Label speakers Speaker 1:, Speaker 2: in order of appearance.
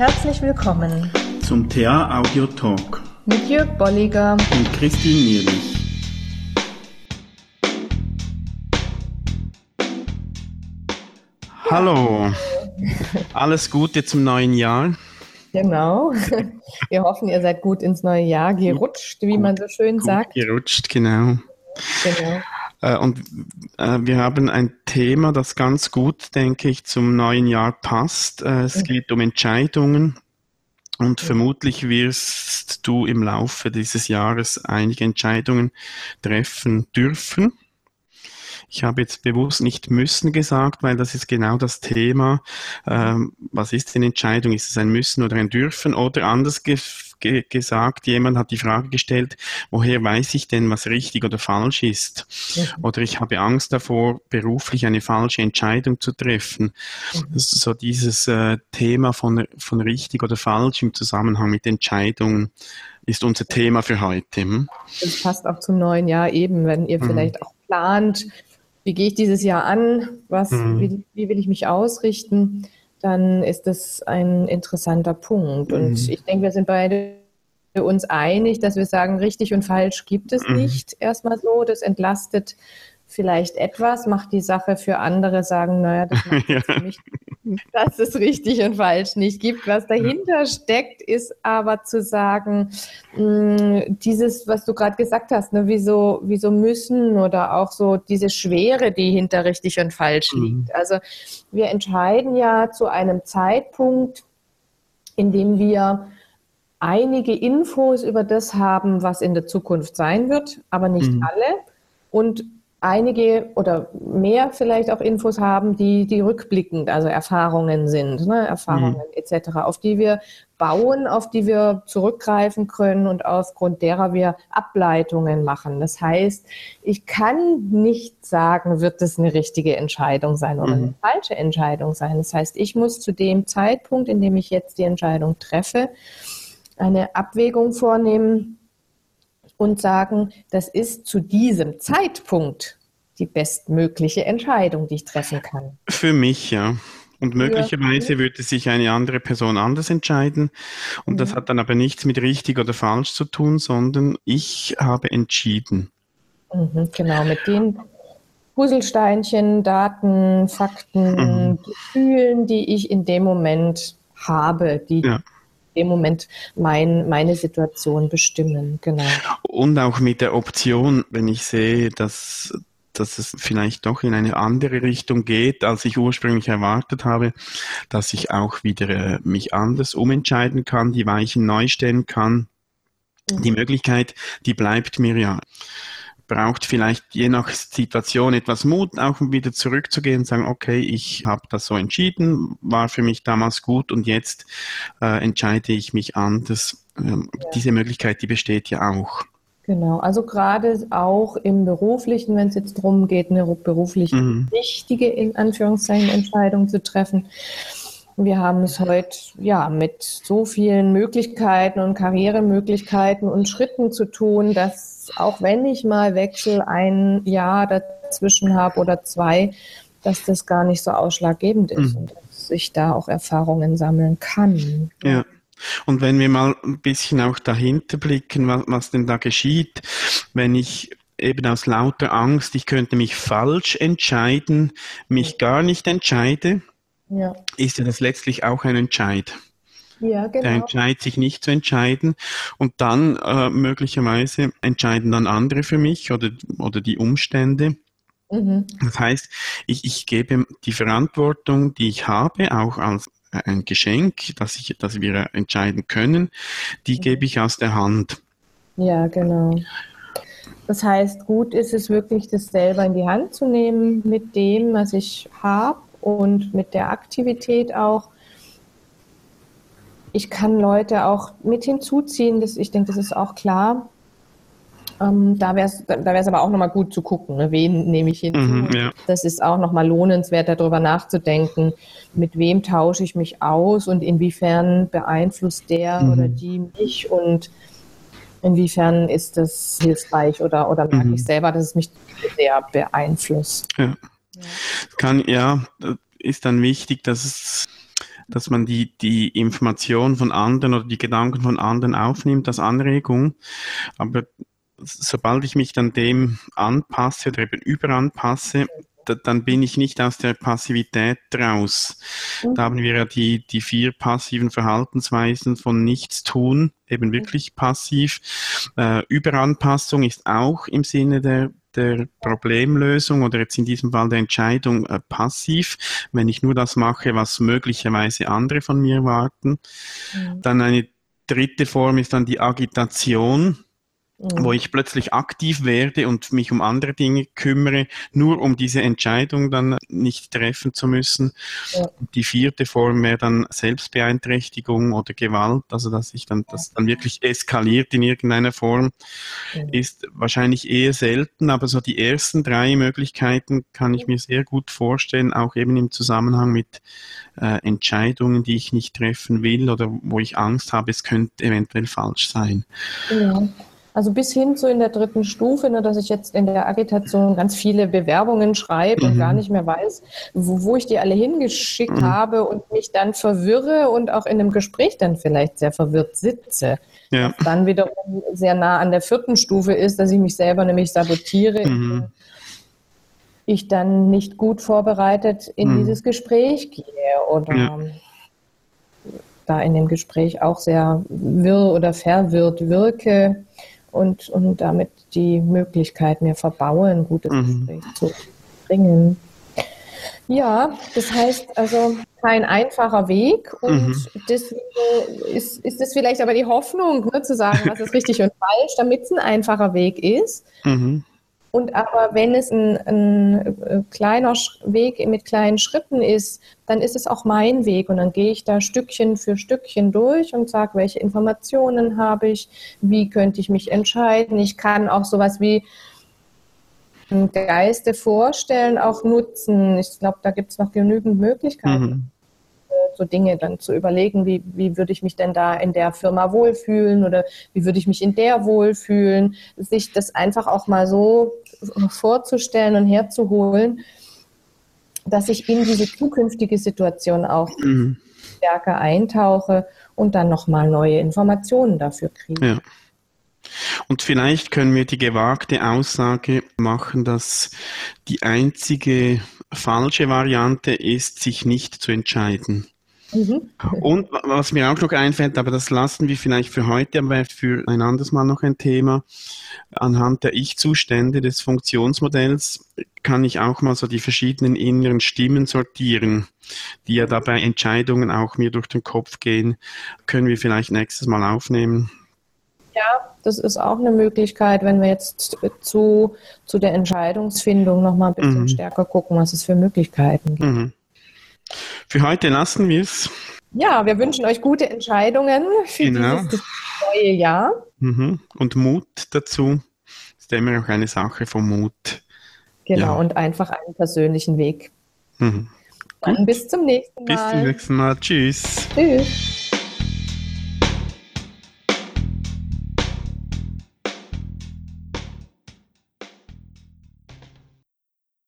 Speaker 1: Herzlich willkommen
Speaker 2: zum TA Audio Talk
Speaker 1: mit Jörg Bolliger
Speaker 2: und Christine Nierlich. Hallo, alles Gute zum neuen Jahr.
Speaker 1: Genau. Wir hoffen, ihr seid gut ins neue Jahr gerutscht, wie gut, man so schön sagt.
Speaker 2: Gerutscht, genau. Genau. Äh, und äh, wir haben ein Thema, das ganz gut, denke ich, zum neuen Jahr passt. Äh, es geht um Entscheidungen. Und vermutlich wirst du im Laufe dieses Jahres einige Entscheidungen treffen dürfen. Ich habe jetzt bewusst nicht müssen gesagt, weil das ist genau das Thema. Ähm, was ist denn Entscheidung? Ist es ein Müssen oder ein Dürfen? Oder anders ge ge gesagt, jemand hat die Frage gestellt, woher weiß ich denn, was richtig oder falsch ist? Mhm. Oder ich habe Angst davor, beruflich eine falsche Entscheidung zu treffen. Mhm. So dieses äh, Thema von, von richtig oder falsch im Zusammenhang mit Entscheidungen ist unser Thema für heute. Hm?
Speaker 1: Das passt auch zum neuen Jahr eben, wenn ihr mhm. vielleicht auch plant, wie gehe ich dieses Jahr an, was, mhm. wie, wie, will ich mich ausrichten, dann ist das ein interessanter Punkt. Und mhm. ich denke, wir sind beide uns einig, dass wir sagen, richtig und falsch gibt es mhm. nicht erstmal so. Das entlastet vielleicht etwas, macht die Sache für andere sagen, naja, das macht ja. für mich, dass es richtig und falsch nicht gibt. Was dahinter steckt, ist aber zu sagen, mh, mm, dieses, was du gerade gesagt hast, ne, wieso, wieso müssen oder auch so diese Schwere, die hinter richtig und falsch mhm. liegt. Also wir entscheiden ja zu einem Zeitpunkt, in dem wir einige Infos über das haben, was in der Zukunft sein wird, aber nicht mhm. alle. Und einige oder mehr vielleicht auch Infos haben, die, die rückblickend, also Erfahrungen sind, ne, Erfahrungen mhm. etc., auf die wir bauen, auf die wir zurückgreifen können und aufgrund derer wir Ableitungen machen. Das heißt, ich kann nicht sagen, wird es eine richtige Entscheidung sein oder mhm. eine falsche Entscheidung sein. Das heißt, ich muss zu dem Zeitpunkt, in dem ich jetzt die Entscheidung treffe, eine Abwägung vornehmen, und sagen, das ist zu diesem Zeitpunkt die bestmögliche Entscheidung, die ich treffen kann.
Speaker 2: Für mich, ja. Und möglicherweise würde sich eine andere Person anders entscheiden. Und mhm. das hat dann aber nichts mit richtig oder falsch zu tun, sondern ich habe entschieden.
Speaker 1: Mhm, genau, mit den Puzzlesteinchen, Daten, Fakten, mhm. Gefühlen, die ich in dem Moment habe, die ja dem Moment mein, meine Situation bestimmen. Genau.
Speaker 2: Und auch mit der Option, wenn ich sehe, dass dass es vielleicht doch in eine andere Richtung geht, als ich ursprünglich erwartet habe, dass ich auch wieder äh, mich anders umentscheiden kann, die Weichen neu stellen kann. Die mhm. Möglichkeit, die bleibt mir ja braucht vielleicht je nach Situation etwas Mut, auch wieder zurückzugehen und sagen, okay, ich habe das so entschieden, war für mich damals gut und jetzt äh, entscheide ich mich anders. Ähm, ja. Diese Möglichkeit, die besteht ja auch.
Speaker 1: Genau, also gerade auch im beruflichen, wenn es jetzt darum geht, eine beruflich mhm. wichtige, in Anführungszeichen, Entscheidung zu treffen. Wir haben es heute ja mit so vielen Möglichkeiten und Karrieremöglichkeiten und Schritten zu tun, dass auch wenn ich mal Wechsel ein Jahr dazwischen habe oder zwei, dass das gar nicht so ausschlaggebend ist mhm. und dass ich da auch Erfahrungen sammeln kann.
Speaker 2: Ja. Und wenn wir mal ein bisschen auch dahinter blicken, was, was denn da geschieht, wenn ich eben aus lauter Angst, ich könnte mich falsch entscheiden, mich gar nicht entscheide, ja. ist ja das letztlich auch ein Entscheid. Ja, genau. Der entscheidet sich nicht zu entscheiden und dann äh, möglicherweise entscheiden dann andere für mich oder, oder die Umstände. Mhm. Das heißt, ich, ich gebe die Verantwortung, die ich habe, auch als ein Geschenk, dass, ich, dass wir entscheiden können, die mhm. gebe ich aus der Hand.
Speaker 1: Ja, genau. Das heißt, gut ist es wirklich, das selber in die Hand zu nehmen mit dem, was ich habe und mit der Aktivität auch ich kann Leute auch mit hinzuziehen, das, ich denke, das ist auch klar. Ähm, da wäre es da wär's aber auch nochmal gut zu gucken, ne? wen nehme ich hinzu. Mhm, ja. Das ist auch nochmal lohnenswert, darüber nachzudenken, mit wem tausche ich mich aus und inwiefern beeinflusst der mhm. oder die mich und inwiefern ist das hilfreich oder, oder merke mhm. ich selber, dass es mich sehr beeinflusst.
Speaker 2: Ja. Ja. Kann, ja, ist dann wichtig, dass es dass man die, die Information von anderen oder die Gedanken von anderen aufnimmt als Anregung. Aber sobald ich mich dann dem anpasse oder eben überanpasse, dann bin ich nicht aus der Passivität raus. Mhm. Da haben wir ja die, die vier passiven Verhaltensweisen von Nichtstun, eben wirklich passiv. Äh, Überanpassung ist auch im Sinne der, der Problemlösung oder jetzt in diesem Fall der Entscheidung äh, passiv, wenn ich nur das mache, was möglicherweise andere von mir warten. Mhm. Dann eine dritte Form ist dann die Agitation mhm. wo ich plötzlich aktiv werde und mich um andere Dinge kümmere, nur um diese Entscheidung dann nicht treffen zu müssen. Ja. Die vierte Form wäre dann Selbstbeeinträchtigung oder Gewalt, also dass ich dann, das dann wirklich eskaliert in irgendeiner Form, mhm. ist wahrscheinlich eher selten, aber so die ersten drei Möglichkeiten kann ich mir sehr gut vorstellen, auch eben im Zusammenhang mit äh, Entscheidungen, die ich nicht treffen will oder wo ich Angst habe, es könnte eventuell falsch sein.
Speaker 1: Ja. Also bis hin zu in der dritten Stufe, ne, dass ich jetzt in der Agitation ganz viele Bewerbungen schreibe mhm. und gar nicht mehr weiß, wo, wo ich die alle hingeschickt mhm. habe und mich dann verwirre und auch in einem Gespräch dann vielleicht sehr verwirrt sitze. Ja. Was dann wiederum sehr nah an der vierten Stufe ist, dass ich mich selber nämlich sabotiere. Mhm. Ich dann nicht gut vorbereitet in mhm. dieses Gespräch gehe oder ja. da in dem Gespräch auch sehr wirr oder verwirrt wirke und, und damit die Möglichkeit mir verbaue, ein gutes mhm. Gespräch zu bringen. Ja, das heißt also kein einfacher Weg und mhm. deswegen ist, ist es vielleicht aber die Hoffnung, ne, zu sagen, was ist richtig und falsch, damit es ein einfacher Weg ist. Mhm. Und aber wenn es ein, ein, äh, kleiner Weg mit kleinen Schritten ist, dann ist es auch mein Weg und dann gehe ich da Stückchen für Stückchen durch und sage, welche Informationen habe ich, wie könnte ich mich entscheiden. Ich kann auch sowas wie Geiste vorstellen, auch nutzen. Ich glaube, da gibt es noch genügend Möglichkeiten. Mhm so Dinge dann zu überlegen, wie, wie würde ich mich denn da in der Firma wohlfühlen oder wie würde ich mich in der wohlfühlen, sich das einfach auch mal so vorzustellen und herzuholen, dass ich in diese zukünftige Situation auch mhm. stärker eintauche und dann nochmal neue Informationen dafür kriege. Ja.
Speaker 2: Und vielleicht können wir die gewagte Aussage machen, dass die einzige falsche Variante ist, sich nicht zu entscheiden. Mhm. Und was mir auch noch einfällt, aber das lassen wir vielleicht für heute, aber für ein anderes Mal noch ein Thema. Anhand der Ich-Zustände des Funktionsmodells kann ich auch mal so die verschiedenen inneren Stimmen sortieren, die ja dabei Entscheidungen auch mir durch den Kopf gehen. Können wir vielleicht nächstes Mal aufnehmen.
Speaker 1: Ja, das ist auch eine Möglichkeit, wenn wir jetzt zu, zu der Entscheidungsfindung nochmal ein bisschen mhm. stärker gucken, was es für Möglichkeiten gibt. Mhm.
Speaker 2: Für heute lassen wir es.
Speaker 1: Ja, wir wünschen euch gute Entscheidungen für genau. dieses neue Jahr.
Speaker 2: Mhm. Und Mut dazu. Das ist immer auch eine Sache vom Mut.
Speaker 1: Genau, ja. und einfach einen persönlichen Weg. Mhm. Dann bis zum nächsten Mal.
Speaker 2: Bis zum nächsten Mal. Tschüss. Tschüss.